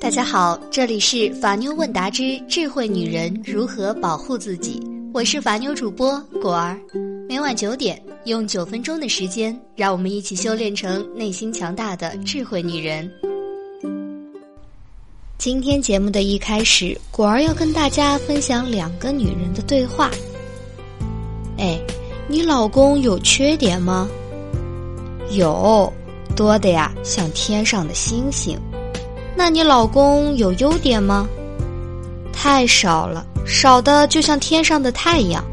大家好，这里是法妞问答之智慧女人如何保护自己，我是法妞主播果儿。每晚九点，用九分钟的时间，让我们一起修炼成内心强大的智慧女人。今天节目的一开始，果儿要跟大家分享两个女人的对话。哎，你老公有缺点吗？有，多的呀，像天上的星星。那你老公有优点吗？太少了，少的就像天上的太阳。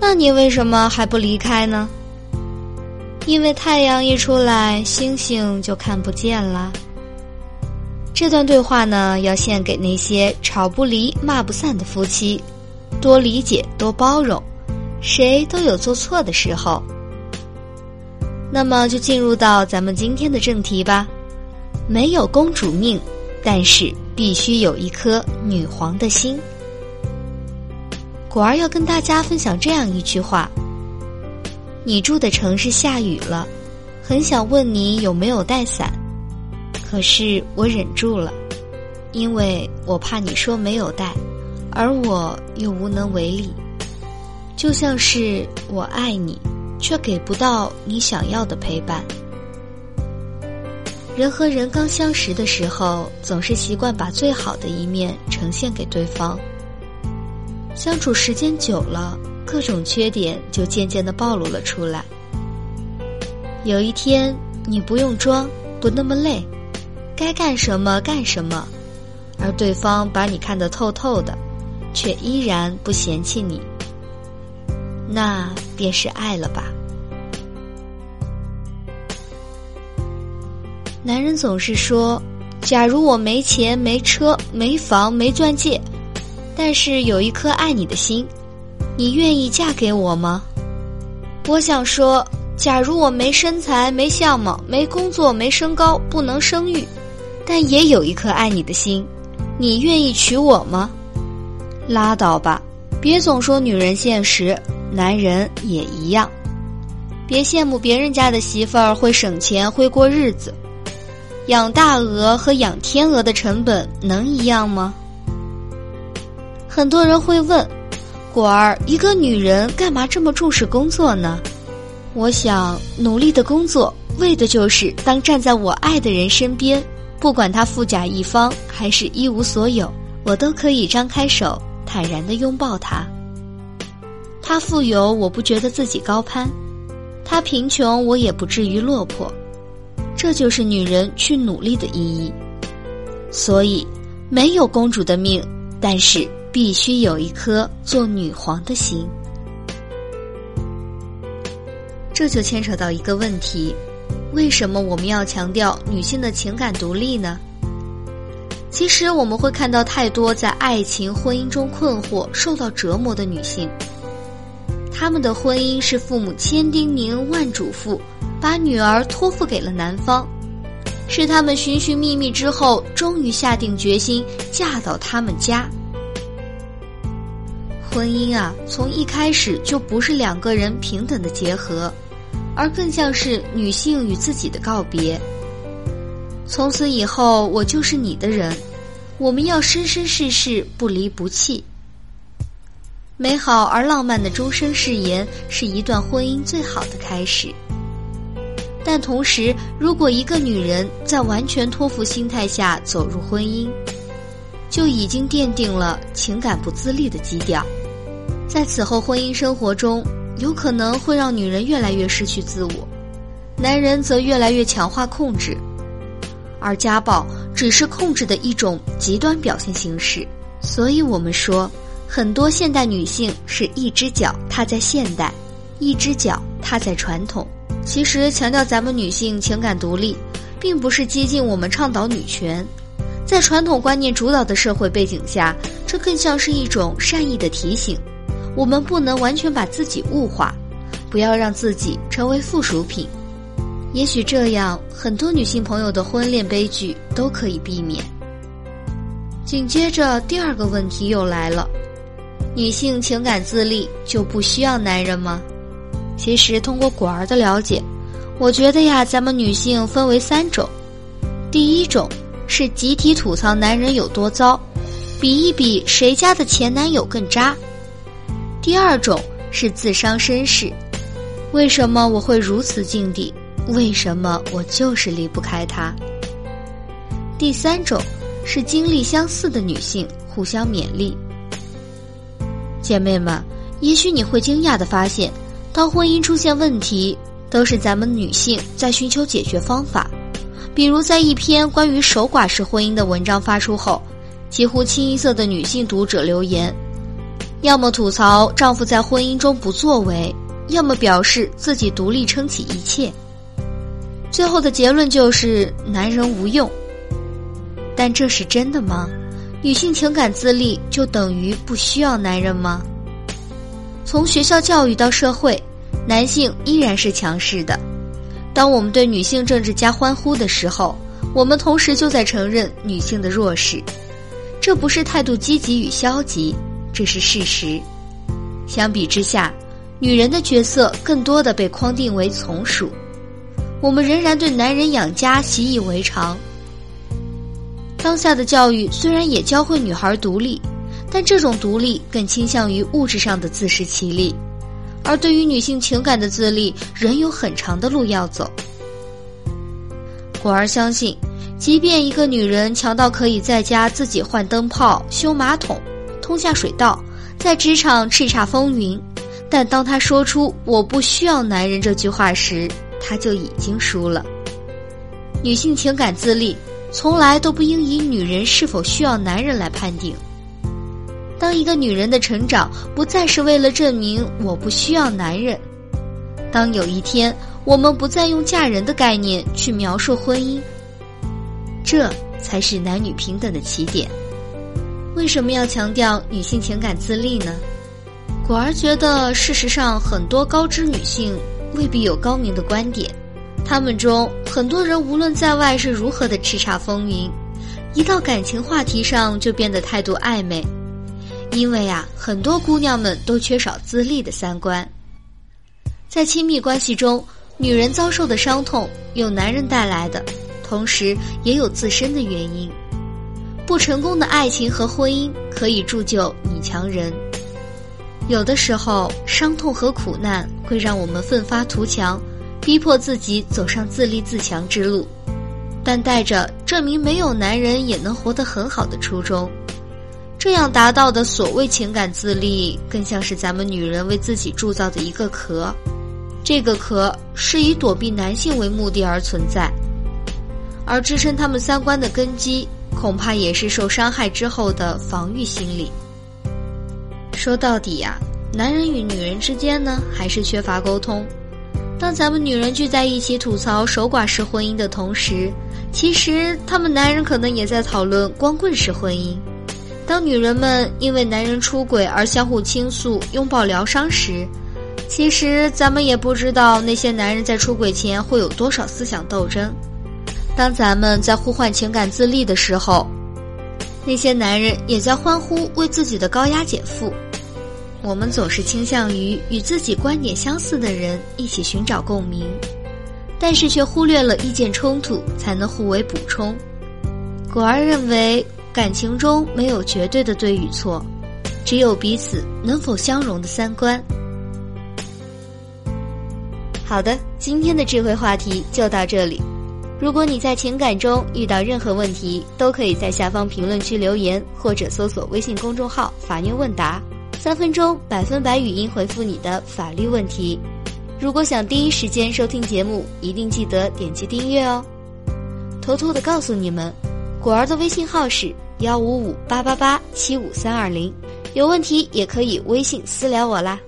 那你为什么还不离开呢？因为太阳一出来，星星就看不见啦。这段对话呢，要献给那些吵不离、骂不散的夫妻，多理解，多包容，谁都有做错的时候。那么，就进入到咱们今天的正题吧。没有公主命，但是必须有一颗女皇的心。果儿要跟大家分享这样一句话：你住的城市下雨了，很想问你有没有带伞，可是我忍住了，因为我怕你说没有带，而我又无能为力。就像是我爱你，却给不到你想要的陪伴。人和人刚相识的时候，总是习惯把最好的一面呈现给对方。相处时间久了，各种缺点就渐渐的暴露了出来。有一天，你不用装，不那么累，该干什么干什么，而对方把你看得透透的，却依然不嫌弃你，那便是爱了吧。男人总是说：“假如我没钱、没车、没房、没钻戒，但是有一颗爱你的心，你愿意嫁给我吗？”我想说：“假如我没身材、没相貌、没工作、没身高、不能生育，但也有一颗爱你的心，你愿意娶我吗？”拉倒吧，别总说女人现实，男人也一样。别羡慕别人家的媳妇儿会省钱、会过日子。养大鹅和养天鹅的成本能一样吗？很多人会问：“果儿，一个女人干嘛这么重视工作呢？”我想，努力的工作为的就是当站在我爱的人身边，不管他富甲一方还是一无所有，我都可以张开手，坦然的拥抱他。他富有，我不觉得自己高攀；他贫穷，我也不至于落魄。这就是女人去努力的意义，所以没有公主的命，但是必须有一颗做女皇的心。这就牵扯到一个问题：为什么我们要强调女性的情感独立呢？其实我们会看到太多在爱情、婚姻中困惑、受到折磨的女性，她们的婚姻是父母千叮咛万嘱咐。把女儿托付给了男方，是他们寻寻觅觅之后，终于下定决心嫁到他们家。婚姻啊，从一开始就不是两个人平等的结合，而更像是女性与自己的告别。从此以后，我就是你的人，我们要生生世世不离不弃。美好而浪漫的终生誓言，是一段婚姻最好的开始。但同时，如果一个女人在完全托付心态下走入婚姻，就已经奠定了情感不自立的基调。在此后婚姻生活中，有可能会让女人越来越失去自我，男人则越来越强化控制，而家暴只是控制的一种极端表现形式。所以我们说，很多现代女性是一只脚踏在现代，一只脚踏在传统。其实强调咱们女性情感独立，并不是激进我们倡导女权，在传统观念主导的社会背景下，这更像是一种善意的提醒：我们不能完全把自己物化，不要让自己成为附属品。也许这样，很多女性朋友的婚恋悲剧都可以避免。紧接着，第二个问题又来了：女性情感自立就不需要男人吗？其实，通过果儿的了解，我觉得呀，咱们女性分为三种。第一种，是集体吐槽男人有多糟，比一比谁家的前男友更渣。第二种是自伤身世，为什么我会如此境地？为什么我就是离不开他？第三种是经历相似的女性互相勉励。姐妹们，也许你会惊讶的发现，当婚姻出现问题，都是咱们女性在寻求解决方法。比如，在一篇关于守寡式婚姻的文章发出后，几乎清一色的女性读者留言，要么吐槽丈夫在婚姻中不作为，要么表示自己独立撑起一切。最后的结论就是男人无用。但这是真的吗？女性情感自立就等于不需要男人吗？从学校教育到社会，男性依然是强势的。当我们对女性政治家欢呼的时候，我们同时就在承认女性的弱势。这不是态度积极与消极，这是事实。相比之下，女人的角色更多的被框定为从属。我们仍然对男人养家习以为常。当下的教育虽然也教会女孩独立，但这种独立更倾向于物质上的自食其力，而对于女性情感的自立，仍有很长的路要走。果儿相信，即便一个女人强到可以在家自己换灯泡、修马桶、通下水道，在职场叱咤风云，但当她说出“我不需要男人”这句话时，她就已经输了。女性情感自立。从来都不应以女人是否需要男人来判定。当一个女人的成长不再是为了证明我不需要男人，当有一天我们不再用嫁人的概念去描述婚姻，这才是男女平等的起点。为什么要强调女性情感自立呢？果儿觉得，事实上很多高知女性未必有高明的观点。他们中很多人无论在外是如何的叱咤风云，一到感情话题上就变得态度暧昧，因为啊，很多姑娘们都缺少自立的三观。在亲密关系中，女人遭受的伤痛有男人带来的，同时也有自身的原因。不成功的爱情和婚姻可以铸就女强人。有的时候，伤痛和苦难会让我们奋发图强。逼迫自己走上自立自强之路，但带着证明没有男人也能活得很好的初衷，这样达到的所谓情感自立，更像是咱们女人为自己铸造的一个壳。这个壳是以躲避男性为目的而存在，而支撑他们三观的根基，恐怕也是受伤害之后的防御心理。说到底呀，男人与女人之间呢，还是缺乏沟通。当咱们女人聚在一起吐槽守寡式婚姻的同时，其实他们男人可能也在讨论光棍式婚姻。当女人们因为男人出轨而相互倾诉、拥抱疗伤时，其实咱们也不知道那些男人在出轨前会有多少思想斗争。当咱们在呼唤情感自立的时候，那些男人也在欢呼为自己的高压减负。我们总是倾向于与自己观点相似的人一起寻找共鸣，但是却忽略了意见冲突才能互为补充。果儿认为，感情中没有绝对的对与错，只有彼此能否相容的三观。好的，今天的智慧话题就到这里。如果你在情感中遇到任何问题，都可以在下方评论区留言，或者搜索微信公众号“法院问答”。三分钟百分百语音回复你的法律问题。如果想第一时间收听节目，一定记得点击订阅哦。偷偷的告诉你们，果儿的微信号是幺五五八八八七五三二零，有问题也可以微信私聊我啦。